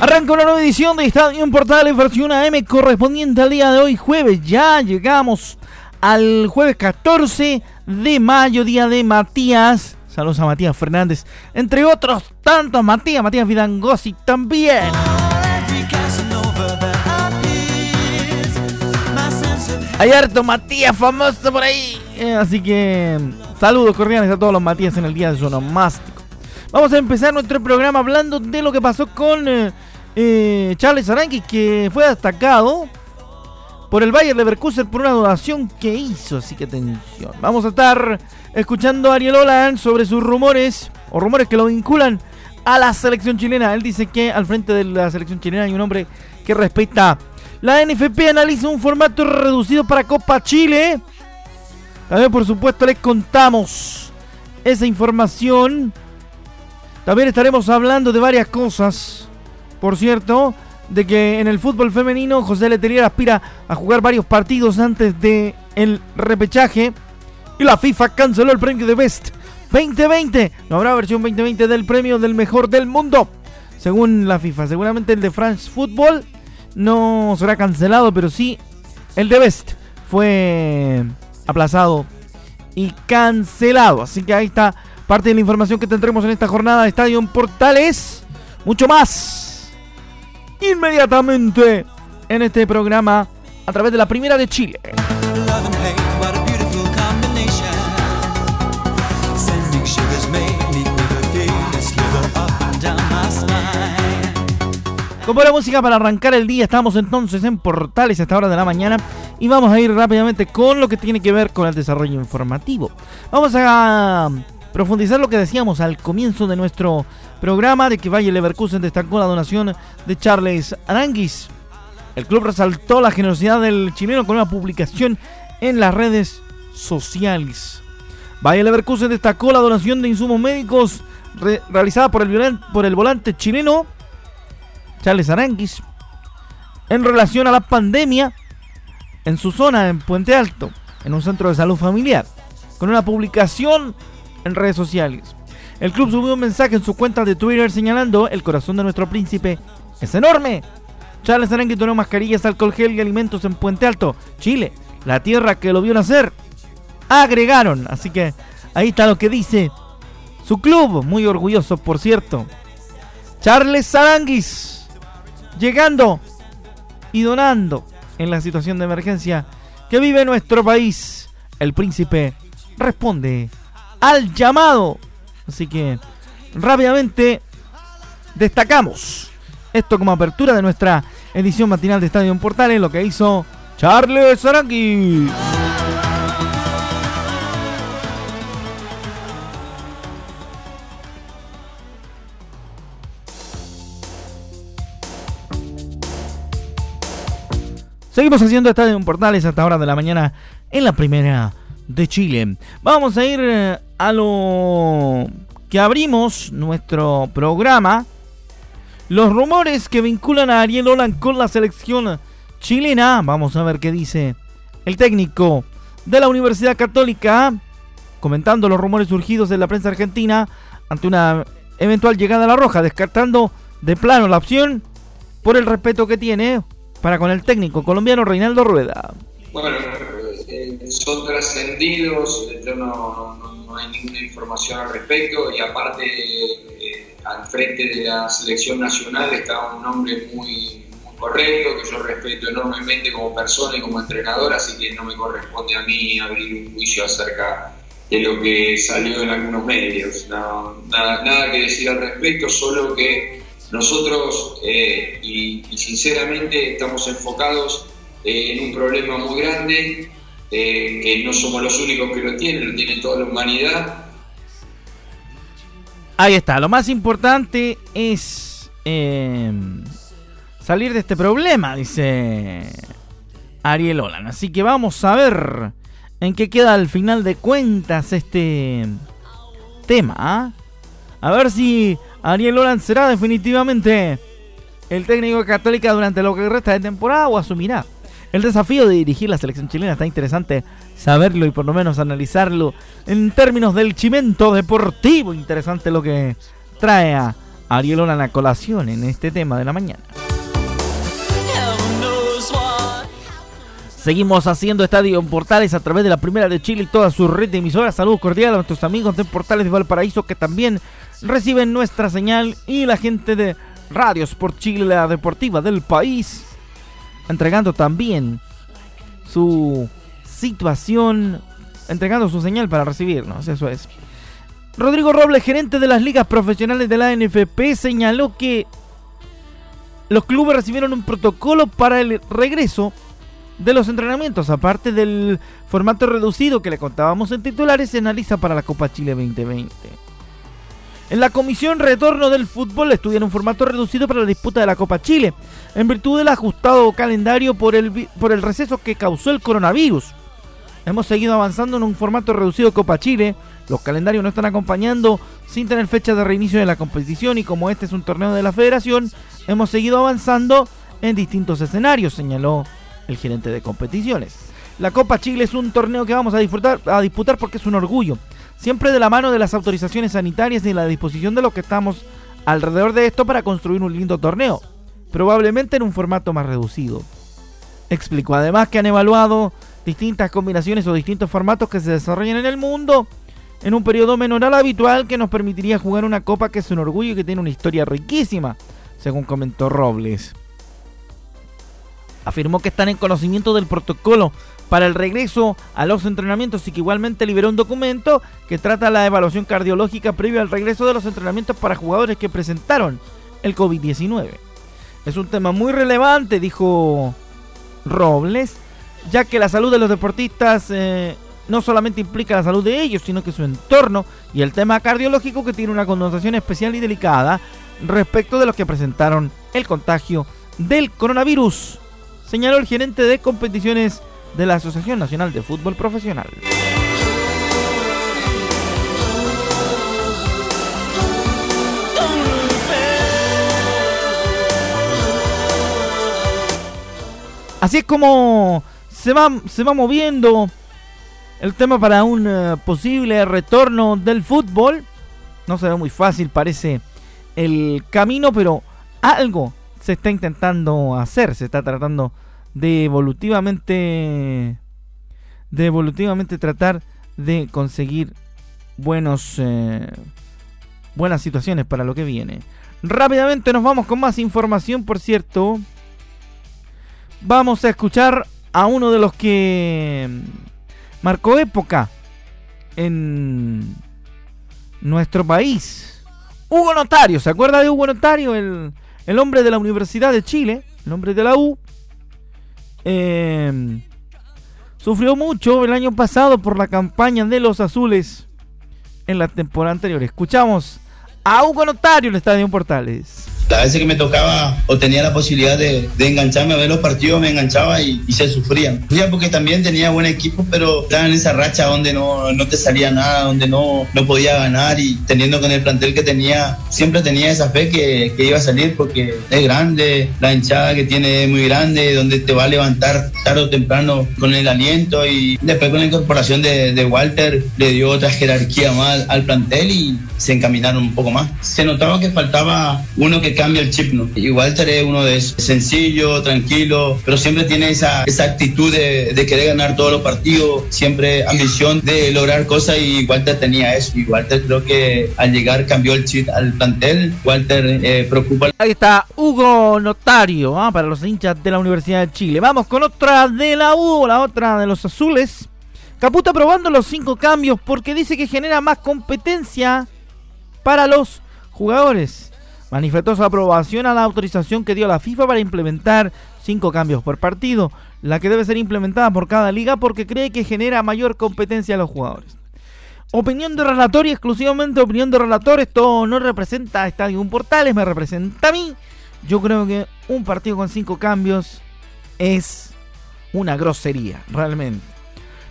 Arranca una nueva edición de Estadio en versión AM correspondiente al día de hoy, jueves. Ya llegamos al jueves 14 de mayo, día de Matías. Saludos a Matías Fernández, entre otros tantos. Matías, Matías Vidangosi también. Hay harto Matías famoso por ahí. Eh, así que saludos cordiales a todos los Matías en el día de su onomástico. Vamos a empezar nuestro programa hablando de lo que pasó con eh, eh, Charles Aranqui, que fue destacado por el Bayern Leverkusen por una donación que hizo. Así que atención. Vamos a estar escuchando a Ariel Olan sobre sus rumores o rumores que lo vinculan a la selección chilena. Él dice que al frente de la selección chilena hay un hombre que respeta. La NFP analiza un formato reducido para Copa Chile. También, por supuesto, les contamos esa información. También estaremos hablando de varias cosas. Por cierto, de que en el fútbol femenino José Letelier aspira a jugar varios partidos antes de el repechaje. Y la FIFA canceló el premio de Best 2020. No habrá versión 2020 del premio del mejor del mundo. Según la FIFA. Seguramente el de France Football no será cancelado, pero sí el de Best fue aplazado y cancelado. Así que ahí está parte de la información que tendremos en esta jornada de Estadio Portales. Mucho más inmediatamente en este programa a través de la Primera de Chile. Con buena música para arrancar el día, estamos entonces en Portales a esta hora de la mañana y vamos a ir rápidamente con lo que tiene que ver con el desarrollo informativo. Vamos a profundizar lo que decíamos al comienzo de nuestro programa de que Valle Leverkusen destacó la donación de Charles Aranguis. El club resaltó la generosidad del chileno con una publicación en las redes sociales. Valle Leverkusen destacó la donación de insumos médicos realizada por el, por el volante chileno Charles Aranguis en relación a la pandemia en su zona en Puente Alto, en un centro de salud familiar, con una publicación en redes sociales. El club subió un mensaje en su cuenta de Twitter señalando el corazón de nuestro príncipe es enorme. Charles Aranqui donó mascarillas, alcohol gel y alimentos en Puente Alto, Chile, la tierra que lo vio nacer. Agregaron, así que ahí está lo que dice su club, muy orgulloso por cierto. Charles Aranguis llegando y donando en la situación de emergencia que vive nuestro país. El príncipe responde al llamado Así que rápidamente destacamos esto como apertura de nuestra edición matinal de Estadio Portales, lo que hizo Charles Arangui. Seguimos haciendo Estadio Portales hasta hora de la mañana en la primera de Chile. Vamos a ir eh, a lo que abrimos nuestro programa. Los rumores que vinculan a Ariel Olan con la selección chilena. Vamos a ver qué dice el técnico de la Universidad Católica. Comentando los rumores surgidos de la prensa argentina ante una eventual llegada a la roja. Descartando de plano la opción por el respeto que tiene para con el técnico colombiano Reinaldo Rueda. Bueno, son trascendidos, yo no, hay ninguna información al respecto y aparte eh, al frente de la selección nacional está un hombre muy, correcto, que yo respeto enormemente como persona y como entrenador, así que no me corresponde a mí abrir un juicio acerca de lo que salió en algunos medios. nada, que decir al respecto, solo que nosotros, eh, y, sinceramente, estamos enfocados eh, en un problema muy grande, eh, que no somos los únicos que lo tienen, lo tiene toda la humanidad. Ahí está, lo más importante es salir de este problema, dice Ariel Olan. Así que vamos a ver en qué queda al final de cuentas este tema. ¿ah? A ver si Ariel Olan será definitivamente el técnico de Católica durante lo que resta de temporada o asumirá. El desafío de dirigir la selección chilena está interesante saberlo y por lo menos analizarlo en términos del chimento deportivo. Interesante lo que trae a Ariel Olan a colación en este tema de la mañana. Seguimos haciendo Estadio en Portales a través de la Primera de Chile y toda su red de emisoras. Saludos cordiales a nuestros amigos de Portales de Valparaíso que también reciben nuestra señal y la gente de Radio Sport Chile, la deportiva del país, entregando también su situación, entregando su señal para recibirnos. Eso es. Rodrigo Robles, gerente de las ligas profesionales de la NFP, señaló que los clubes recibieron un protocolo para el regreso de los entrenamientos, aparte del formato reducido que le contábamos en titulares, se analiza para la Copa Chile 2020. En la Comisión Retorno del Fútbol estudian un formato reducido para la disputa de la Copa Chile, en virtud del ajustado calendario por el, por el receso que causó el coronavirus. Hemos seguido avanzando en un formato reducido Copa Chile, los calendarios no están acompañando sin tener fecha de reinicio de la competición y como este es un torneo de la federación, hemos seguido avanzando en distintos escenarios, señaló el gerente de competiciones. La Copa Chile es un torneo que vamos a disfrutar, a disputar porque es un orgullo. Siempre de la mano de las autorizaciones sanitarias y la disposición de los que estamos alrededor de esto para construir un lindo torneo. Probablemente en un formato más reducido. Explicó además que han evaluado distintas combinaciones o distintos formatos que se desarrollan en el mundo en un periodo menor al habitual que nos permitiría jugar una copa que es un orgullo y que tiene una historia riquísima, según comentó Robles afirmó que están en conocimiento del protocolo para el regreso a los entrenamientos y que igualmente liberó un documento que trata la evaluación cardiológica previo al regreso de los entrenamientos para jugadores que presentaron el COVID-19. Es un tema muy relevante, dijo Robles, ya que la salud de los deportistas eh, no solamente implica la salud de ellos, sino que su entorno y el tema cardiológico que tiene una connotación especial y delicada respecto de los que presentaron el contagio del coronavirus señaló el gerente de competiciones de la Asociación Nacional de Fútbol Profesional. Así es como se va, se va moviendo el tema para un eh, posible retorno del fútbol. No se ve muy fácil, parece el camino, pero algo se está intentando hacer, se está tratando de evolutivamente de evolutivamente tratar de conseguir buenos eh, buenas situaciones para lo que viene. Rápidamente nos vamos con más información, por cierto. Vamos a escuchar a uno de los que marcó época en nuestro país. Hugo Notario, ¿se acuerda de Hugo Notario? El, el hombre de la Universidad de Chile, el hombre de la U, eh, sufrió mucho el año pasado por la campaña de los azules en la temporada anterior. Escuchamos a Hugo Notario en el Estadio Portales las veces que me tocaba o tenía la posibilidad de, engancharme a ver los partidos, me enganchaba y, se sufrían. Sufría porque también tenía buen equipo, pero estaba en esa racha donde no, no te salía nada, donde no, no podía ganar y teniendo con el plantel que tenía, siempre tenía esa fe que, que iba a salir porque es grande, la hinchada que tiene es muy grande, donde te va a levantar tarde o temprano con el aliento y después con la incorporación de, de Walter le dio otra jerarquía más al plantel y se encaminaron un poco más. Se notaba que faltaba uno que cambia el chip, ¿no? Walter es uno de sencillo, tranquilo, pero siempre tiene esa, esa actitud de, de, querer ganar todos los partidos, siempre ambición de lograr cosas y Walter tenía eso. Y Walter creo que al llegar cambió el chip al plantel. Walter eh, preocupa. Ahí está Hugo Notario, ¿ah? para los hinchas de la Universidad de Chile. Vamos con otra de la U, la otra de los azules. Caputa probando los cinco cambios porque dice que genera más competencia para los jugadores. Manifestó su aprobación a la autorización que dio la FIFA para implementar cinco cambios por partido, la que debe ser implementada por cada liga porque cree que genera mayor competencia a los jugadores. Opinión de relator y exclusivamente opinión de relator. Esto no representa a Estadio Portales, me representa a mí. Yo creo que un partido con cinco cambios es una grosería, realmente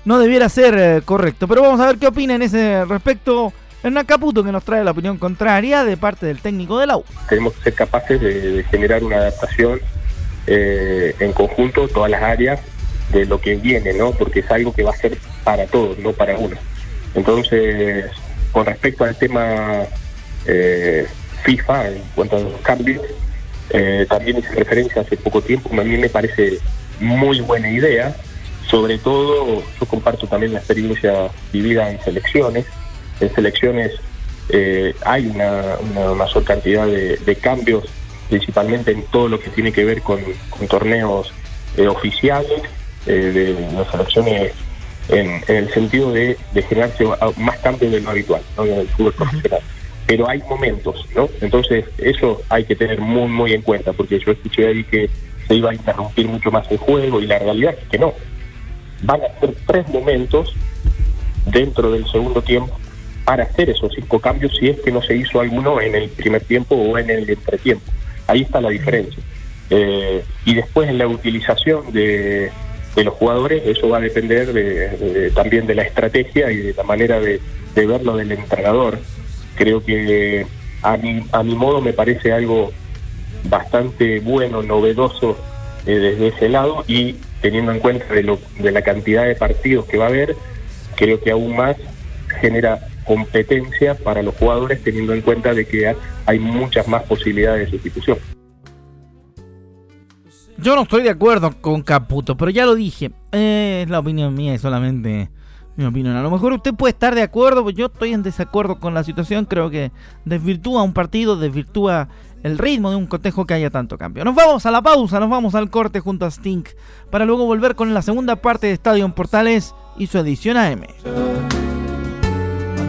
no debiera ser eh, correcto. Pero vamos a ver qué opina en ese respecto Hernán Caputo, que nos trae la opinión contraria de parte del técnico de la. Tenemos que ser capaces de, generar una adaptación eh, en conjunto, todas las áreas, de lo que viene, ¿no? Porque es algo que va a ser para todos, no para uno. Entonces, con respecto al tema eh, FIFA, en cuanto a los cambios, también hice referencia hace poco tiempo, a mí me parece muy buena idea, sobre todo, yo comparto también la experiencia vivida en selecciones. En selecciones eh, hay una, mayor cantidad de, cambios, principalmente en todo lo que tiene que ver con, torneos eh, oficiales eh, de las selecciones en, el sentido de, generarse más cambios de lo habitual en el fútbol profesional. Pero hay momentos, ¿no? Entonces, eso hay que tener muy, muy en cuenta, porque yo escuché ahí que se iba a interrumpir mucho más el juego y la realidad es que no van a ser tres momentos dentro del segundo tiempo para hacer esos cinco cambios si es que no se hizo alguno en el primer tiempo o en el entretiempo. Ahí está la diferencia. Eh, y después en la utilización de, los jugadores, eso va a depender de, también de la estrategia y de la manera de, verlo del entrenador. Creo que a mi, a mi modo me parece algo bastante bueno, novedoso eh, desde ese lado y teniendo en cuenta de, lo, de la cantidad de partidos que va a haber, creo que aún más genera competencia para los jugadores teniendo en cuenta de que hay muchas más posibilidades de sustitución. Yo no estoy de acuerdo con Caputo, pero ya lo dije, eh, es la opinión mía y solamente mi opinión. A lo mejor usted puede estar de acuerdo, pero yo estoy en desacuerdo con la situación, creo que desvirtúa un partido, desvirtúa el ritmo de un cotejo que haya tanto cambio. Nos vamos a la pausa, nos vamos al corte junto a Stink para luego volver con la segunda parte de Estadio en Portales y su edición AM.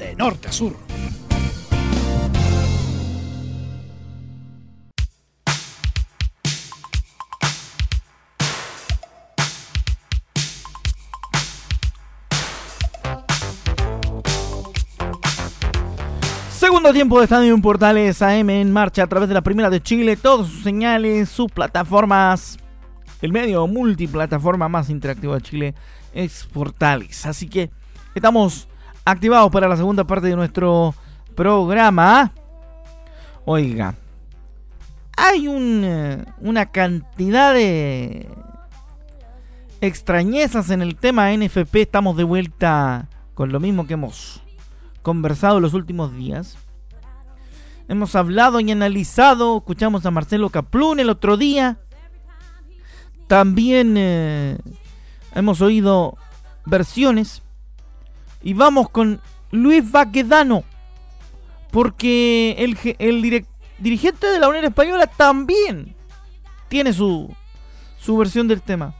de norte a sur. Segundo tiempo de Estadio Portales AM en marcha a través de la Primera de Chile, todas sus señales, sus plataformas. El medio multiplataforma más interactivo de Chile es Portales. Así que estamos activados para la segunda parte de nuestro programa. Oiga, hay un, una cantidad de extrañezas en el tema NFP. Estamos de vuelta con lo mismo que hemos conversado los últimos días. Hemos hablado y analizado, escuchamos a Marcelo Caplún el otro día. También eh, hemos oído versiones. Y vamos con Luis Baquedano. Porque el, el dirigente de la Unión Española también tiene su, su versión del tema.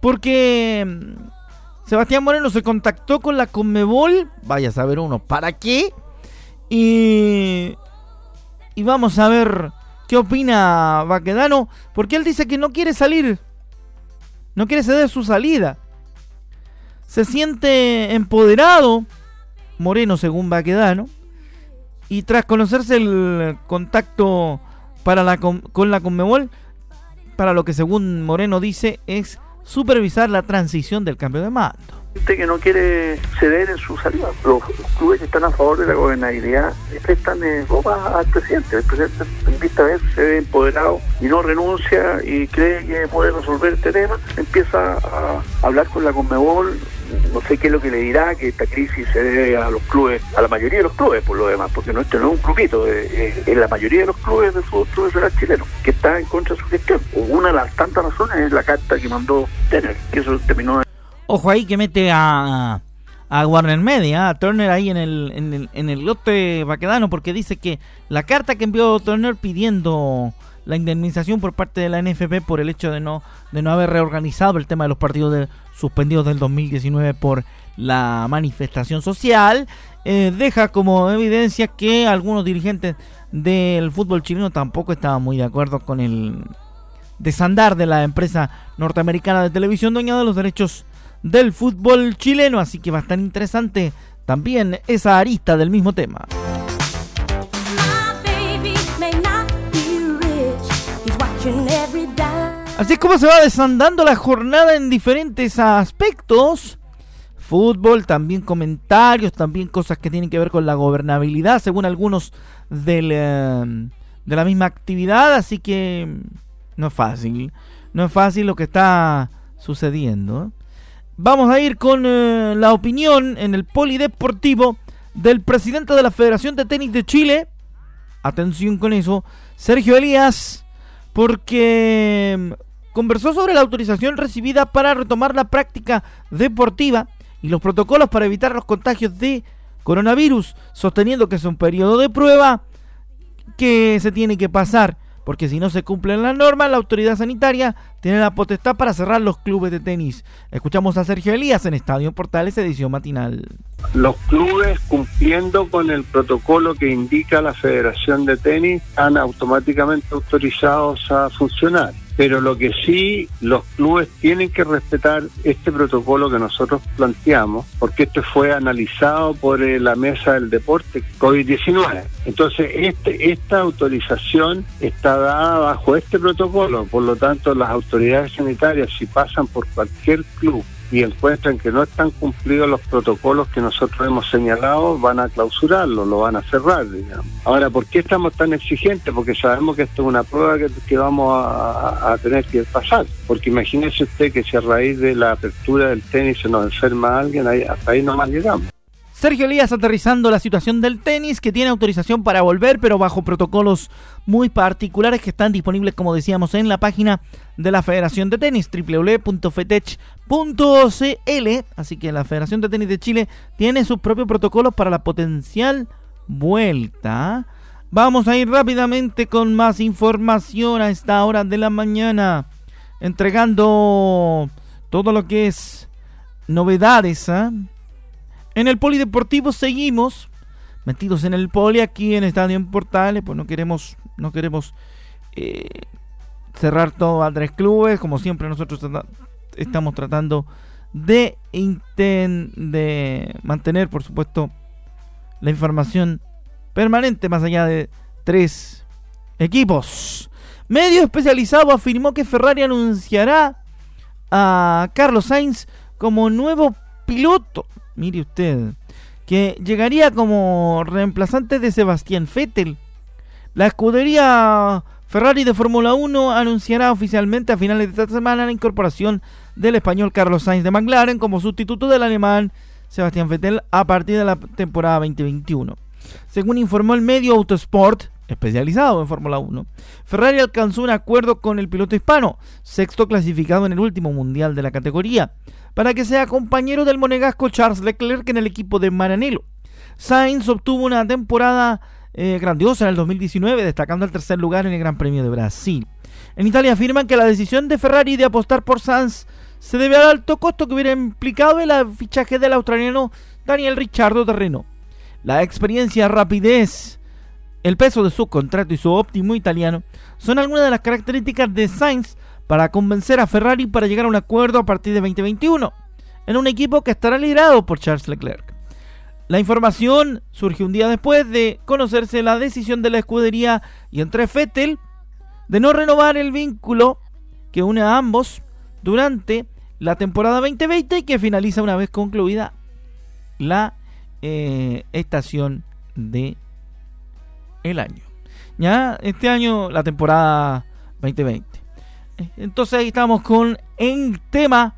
Porque mm, Sebastián Moreno se contactó con la Conmebol. Vaya a saber uno, ¿para qué? Y, y vamos a ver qué opina Baquedano. Porque él dice que no quiere salir. No quiere ceder su salida. Se siente empoderado. Moreno, según Baquedano. Y tras conocerse el contacto para la, con la Conmebol, para lo que según Moreno dice es supervisar la transición del cambio de mando que no quiere ceder en su salida. Los clubes que están a favor de la gobernabilidad prestan eh, ropa al presidente. El presidente, en vista de eso, se ve empoderado y no renuncia y cree que puede resolver este tema. Empieza a hablar con la Conmebol, no sé qué es lo que le dirá, que esta crisis se debe a los clubes, a la mayoría de los clubes por lo demás, porque no, no es un clubito, es, la mayoría de los clubes de fútbol profesional chileno, que está en contra de su gestión. Una de las tantas razones es la carta que mandó Tener, que eso terminó. Ojo ahí que mete a, a Warner Media, a Turner ahí en el, en el, en el lote vaquedano, porque dice que la carta que envió Turner pidiendo la indemnización por parte de la NFP por el hecho de no, de no haber reorganizado el tema de los partidos suspendidos del 2019 por la manifestación social, eh, deja como evidencia que algunos dirigentes del fútbol chileno tampoco estaban muy de acuerdo con el desandar de la empresa norteamericana de televisión dueña de los derechos del fútbol chileno, así que va a estar interesante también esa arista del mismo tema. Así es como se va desandando la jornada en diferentes aspectos. Fútbol, también comentarios, también cosas que tienen que ver con la gobernabilidad, según algunos eh, de la misma actividad. Así que no es fácil. No es fácil lo que está sucediendo. Vamos a ir con eh, la opinión en el polideportivo del presidente de la Federación de Tenis de Chile. Atención con eso. Sergio Elías porque mm, conversó sobre la autorización recibida para retomar la práctica deportiva y los protocolos para evitar los contagios de coronavirus, sosteniendo que es un periodo de prueba que se tiene que pasar, porque si no se cumplen las normas, la autoridad sanitaria tiene la potestad para cerrar los clubes de tenis. Escuchamos a Sergio Elías en Estadio Portales, edición matinal los clubes cumpliendo con el protocolo que indica la Federación de Tenis están automáticamente autorizados a funcionar. Pero lo que sí los clubes tienen que respetar este protocolo que nosotros planteamos, porque esto fue analizado por eh, la mesa del deporte COVID-19. Entonces, este, esta autorización está dada bajo este protocolo, por lo tanto, las autoridades sanitarias, si pasan por cualquier club y encuentran que no están cumplidos los protocolos que nosotros hemos señalado, van a clausurarlo, lo van a cerrar, digamos. Ahora, ¿por qué estamos tan exigentes? Porque sabemos que esto es una prueba que, vamos a, tener que pasar. Porque imagínese usted que si a raíz de la apertura del tenis se nos enferma alguien, ahí, hasta ahí nomás llegamos. Sergio Elías aterrizando la situación del tenis, que tiene autorización para volver, pero bajo protocolos muy particulares que están disponibles, como decíamos, en la página de la Federación de Tenis, www.fetech.cl. Así que la Federación de Tenis de Chile tiene sus propios protocolos para la potencial vuelta. Vamos a ir rápidamente con más información a esta hora de la mañana, entregando todo lo que es novedades. ¿ah? En el polideportivo seguimos metidos en el poli aquí en Estadio en Portales, pues no queremos, no queremos eh, cerrar todo a tres clubes, como siempre nosotros estamos tratando de, de mantener, por supuesto, la información permanente más allá de tres equipos. Medio especializado afirmó que Ferrari anunciará a Carlos Sainz como nuevo piloto mire usted, que llegaría como reemplazante de Sebastián Vettel. La escudería Ferrari de Fórmula 1 anunciará oficialmente a finales de esta semana la incorporación del español Carlos Sainz de McLaren como sustituto del alemán Sebastián Vettel a partir de la temporada 2021. Según informó el medio Autosport, especializado en Fórmula 1, Ferrari alcanzó un acuerdo con el piloto hispano, sexto clasificado en el último mundial de la categoría para que sea compañero del monegasco Charles Leclerc en el equipo de Maranello. Sainz obtuvo una temporada eh, grandiosa en el 2019, destacando el tercer lugar en el Gran Premio de Brasil. En Italia afirman que la decisión de Ferrari de apostar por Sainz se debe al alto costo que hubiera implicado el fichaje del australiano Daniel Ricciardo Terreno. La experiencia, rapidez, el peso de su contrato y su óptimo italiano son algunas de las características de Sainz para convencer a Ferrari para llegar a un acuerdo a partir de 2021, en un equipo que estará liderado por Charles Leclerc. La información surge un día después de conocerse la decisión de la escudería y entre Fettel de no renovar el vínculo que une a ambos durante la temporada 2020 y que finaliza una vez concluida la eh, estación de el año. Ya este año la temporada 2020. Entonces ahí estamos con un tema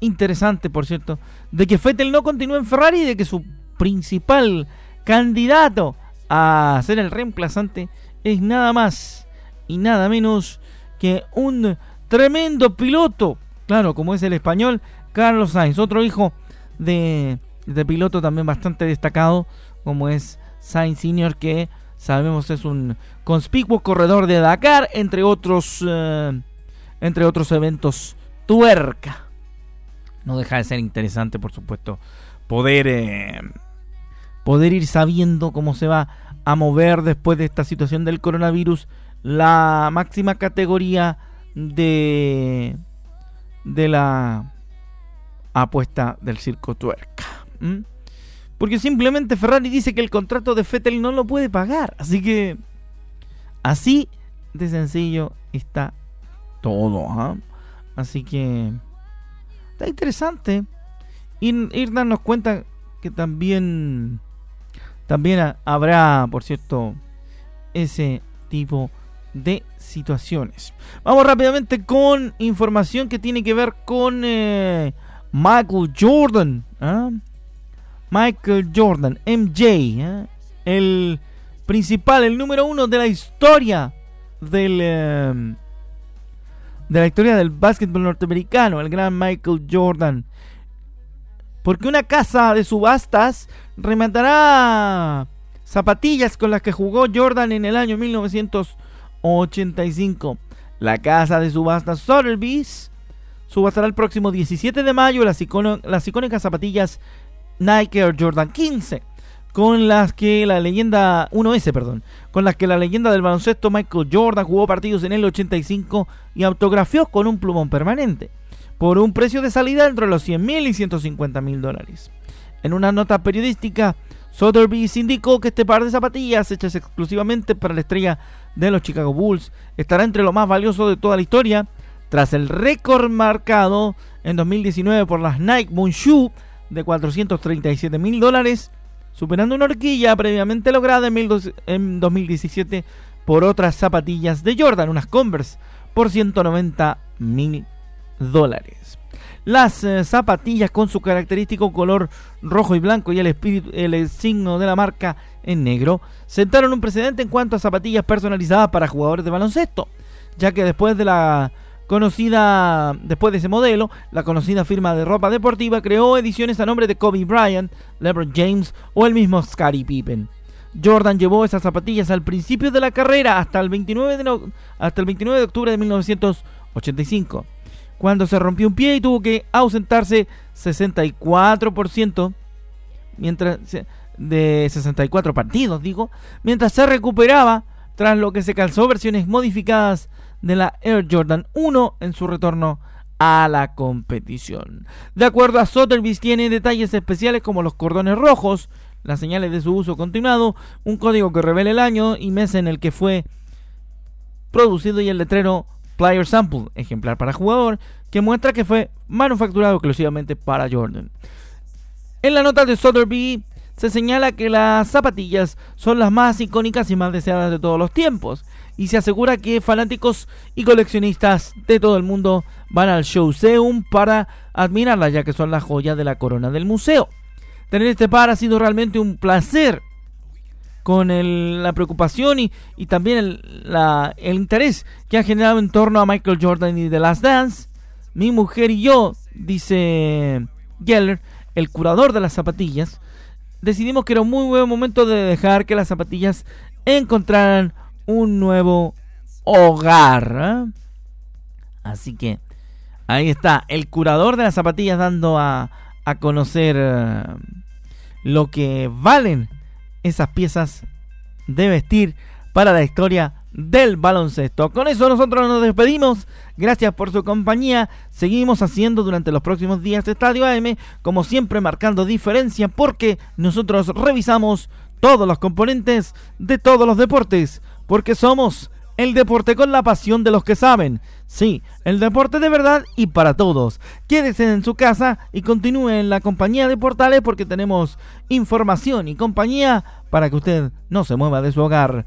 interesante, por cierto, de que Fettel no continúa en Ferrari y de que su principal candidato a ser el reemplazante es nada más y nada menos que un tremendo piloto, claro, como es el español Carlos Sainz, otro hijo de, de piloto también bastante destacado, como es Sainz Senior, que sabemos es un conspicuo corredor de Dakar, entre otros, eh, entre otros eventos tuerca. No deja de ser interesante, por supuesto, poder, eh, poder ir sabiendo cómo se va a mover después de esta situación del coronavirus la máxima categoría de, de la apuesta del circo tuerca. Porque simplemente Ferrari dice que el contrato de Fettel no lo puede pagar. Así que Así de sencillo está todo. ¿ah? Así que está interesante ir, darnos cuenta que también también habrá, por cierto, ese tipo de situaciones. Vamos rápidamente con información que tiene que ver con eh, Michael Jordan. ¿ah? Michael Jordan, MJ, ¿ah? el principal, el número uno de la historia del, em, de la historia del básquetbol norteamericano, el gran Michael Jordan. Porque una casa de subastas rematará zapatillas con las que jugó Jordan en el año 1985. La casa de subastas Sotheby's subastará el próximo 17 de mayo las, icónicas zapatillas Nike Jordan 15 con las que la leyenda 1S, perdón, con las que la leyenda del baloncesto Michael Jordan jugó partidos en el 85 y autografió con un plumón permanente, por un precio de salida entre los 100 mil y 150 mil dólares. En una nota periodística, Sotheby's indicó que este par de zapatillas hechas exclusivamente para la estrella de los Chicago Bulls estará entre lo más valioso de toda la historia, tras el récord marcado en 2019 por las Nike Moon Shoe de 437 mil dólares superando una horquilla previamente lograda en, 2017 por otras zapatillas de Jordan, unas Converse, por 190 mil dólares. Las eh, zapatillas con su característico color rojo y blanco y el, espíritu, el signo de la marca en negro sentaron un precedente en cuanto a zapatillas personalizadas para jugadores de baloncesto, ya que después de la conocida, después de ese modelo, la conocida firma de ropa deportiva creó ediciones a nombre de Kobe Bryant, LeBron James o el mismo Scottie Pippen. Jordan llevó esas zapatillas al principio de la carrera hasta el 29 de, hasta el 29 de octubre de 1985, cuando se rompió un pie y tuvo que ausentarse 64% mientras de 64 partidos, digo, mientras se recuperaba tras lo que se calzó versiones modificadas de la Air Jordan 1 en su retorno a la competición. De acuerdo a Sotheby's tiene detalles especiales como los cordones rojos, las señales de su uso continuado, un código que revela el año y mes en el que fue producido y el letrero Player Sample, ejemplar para jugador, que muestra que fue manufacturado exclusivamente para Jordan. En la nota de Sotheby se señala que las zapatillas son las más icónicas y más deseadas de todos los tiempos y se asegura que fanáticos y coleccionistas de todo el mundo van al Showseum para admirarlas ya que son la joya de la corona del museo. Tener este par ha sido realmente un placer con la preocupación y, también el, el, interés que ha generado en torno a Michael Jordan y The Last Dance. Mi mujer y yo, dice Geller, el curador de las zapatillas, decidimos que era un muy buen momento de dejar que las zapatillas encontraran un nuevo hogar. ¿eh? Así que ahí está, el curador de las zapatillas dando a, a conocer eh, lo que valen esas piezas de vestir para la historia del baloncesto. Con eso nosotros nos despedimos. Gracias por su compañía. Seguimos haciendo durante los próximos días Estadio AM, como siempre marcando diferencia porque nosotros revisamos todos los componentes de todos los deportes porque somos el deporte con la pasión de los que saben. Sí, el deporte de verdad y para todos. Quédese en su casa y continúe en la compañía de Portales porque tenemos información y compañía para que usted no se mueva de su hogar.